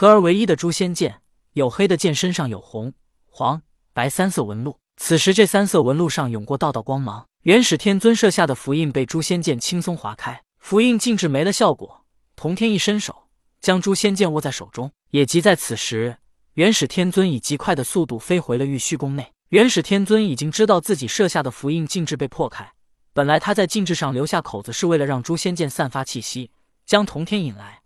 合而为一的诛仙剑，黝黑的剑身上有红、黄、白三色纹路。此时，这三色纹路上涌过道道光芒。元始天尊设下的符印被诛仙剑轻松划开，符印静止没了效果。童天一伸手，将诛仙剑握在手中。也即在此时，元始天尊以极快的速度飞回了玉虚宫内。元始天尊已经知道自己设下的符印禁制被破开。本来他在禁制上留下口子，是为了让诛仙剑散发气息，将童天引来。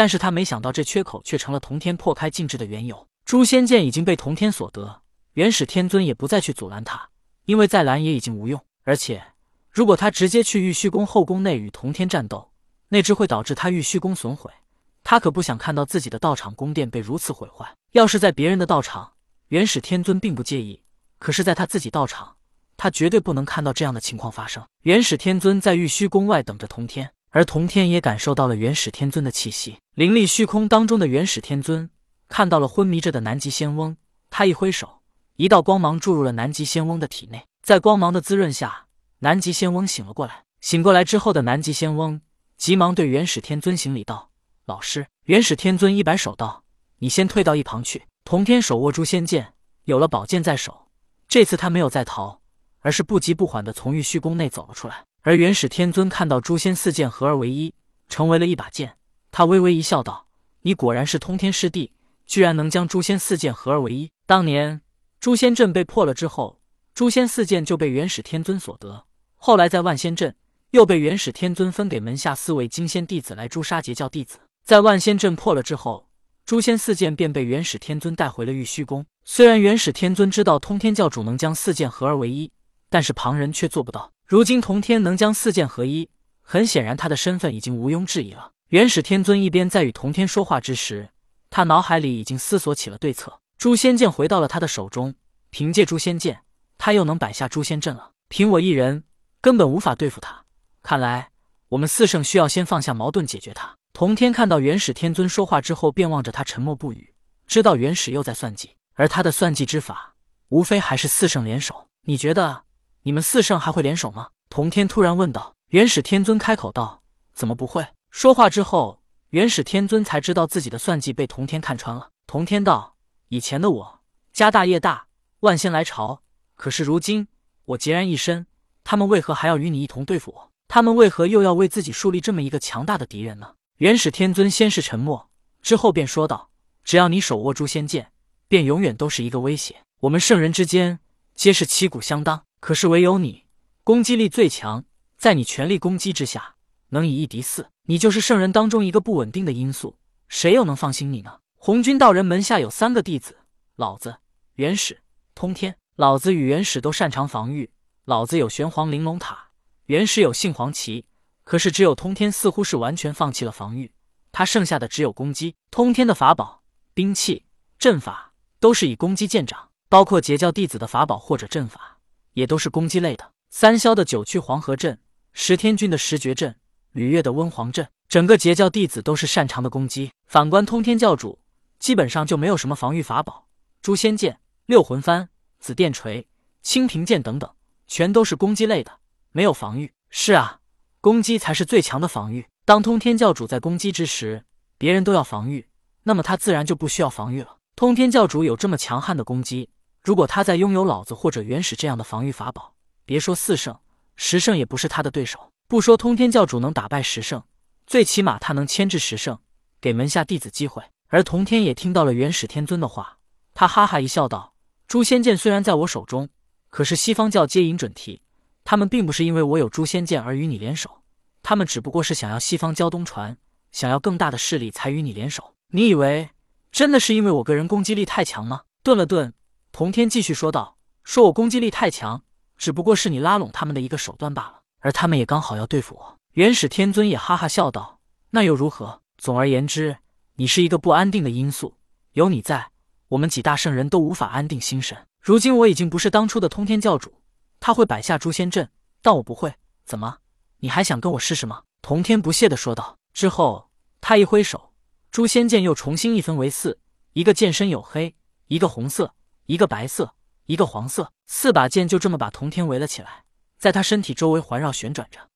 但是他没想到，这缺口却成了童天破开禁制的缘由。诛仙剑已经被童天所得，元始天尊也不再去阻拦他，因为再拦也已经无用。而且，如果他直接去玉虚宫后宫内与童天战斗，那只会导致他玉虚宫损毁。他可不想看到自己的道场宫殿被如此毁坏。要是在别人的道场，元始天尊并不介意；可是，在他自己道场，他绝对不能看到这样的情况发生。元始天尊在玉虚宫外等着童天。而童天也感受到了元始天尊的气息，灵力虚空当中的元始天尊看到了昏迷着的南极仙翁，他一挥手，一道光芒注入了南极仙翁的体内，在光芒的滋润下，南极仙翁醒了过来。醒过来之后的南极仙翁急忙对元始天尊行礼道：“老师。”元始天尊一摆手道：“你先退到一旁去。”童天手握诛仙剑，有了宝剑在手，这次他没有再逃，而是不急不缓地从玉虚宫内走了出来。而元始天尊看到诛仙四剑合而为一，成为了一把剑，他微微一笑，道：“你果然是通天师弟，居然能将诛仙四剑合而为一。当年诛仙阵被破了之后，诛仙四剑就被元始天尊所得。后来在万仙阵又被元始天尊分给门下四位金仙弟子来诛杀截教弟子。在万仙阵破了之后，诛仙四剑便被元始天尊带回了玉虚宫。虽然元始天尊知道通天教主能将四剑合而为一，但是旁人却做不到。”如今童天能将四剑合一，很显然他的身份已经毋庸置疑了。元始天尊一边在与童天说话之时，他脑海里已经思索起了对策。诛仙剑回到了他的手中，凭借诛仙剑，他又能摆下诛仙阵了。凭我一人，根本无法对付他。看来我们四圣需要先放下矛盾，解决他。童天看到元始天尊说话之后，便望着他沉默不语，知道元始又在算计，而他的算计之法，无非还是四圣联手。你觉得？你们四圣还会联手吗？童天突然问道。元始天尊开口道：“怎么不会？”说话之后，元始天尊才知道自己的算计被童天看穿了。童天道：“以前的我家大业大，万仙来朝，可是如今我孑然一身，他们为何还要与你一同对付我？他们为何又要为自己树立这么一个强大的敌人呢？”元始天尊先是沉默，之后便说道：“只要你手握诛仙剑，便永远都是一个威胁。我们圣人之间皆是旗鼓相当。”可是唯有你攻击力最强，在你全力攻击之下，能以一敌四。你就是圣人当中一个不稳定的因素，谁又能放心你呢？红军道人门下有三个弟子，老子、元始、通天。老子与元始都擅长防御，老子有玄黄玲珑塔，元始有杏黄旗。可是只有通天似乎是完全放弃了防御，他剩下的只有攻击。通天的法宝、兵器、阵法都是以攻击见长，包括截教弟子的法宝或者阵法。也都是攻击类的。三霄的九曲黄河阵，十天君的十绝阵，吕月的温黄阵，整个截教弟子都是擅长的攻击。反观通天教主，基本上就没有什么防御法宝，诛仙剑、六魂幡、紫电锤、清平剑等等，全都是攻击类的，没有防御。是啊，攻击才是最强的防御。当通天教主在攻击之时，别人都要防御，那么他自然就不需要防御了。通天教主有这么强悍的攻击。如果他再拥有老子或者元始这样的防御法宝，别说四圣、十圣也不是他的对手。不说通天教主能打败十圣，最起码他能牵制十圣，给门下弟子机会。而童天也听到了元始天尊的话，他哈哈一笑道：“诛仙剑虽然在我手中，可是西方教接引准提，他们并不是因为我有诛仙剑而与你联手，他们只不过是想要西方教东传，想要更大的势力才与你联手。你以为真的是因为我个人攻击力太强吗？”顿了顿。童天继续说道：“说我攻击力太强，只不过是你拉拢他们的一个手段罢了。而他们也刚好要对付我。”元始天尊也哈哈笑道：“那又如何？总而言之，你是一个不安定的因素。有你在，我们几大圣人都无法安定心神。如今我已经不是当初的通天教主，他会摆下诛仙阵，但我不会。怎么？你还想跟我试试吗？”童天不屑地说道。之后，他一挥手，诛仙剑又重新一分为四，一个剑身黝黑，一个红色。一个白色，一个黄色，四把剑就这么把童天围了起来，在他身体周围环绕旋转着。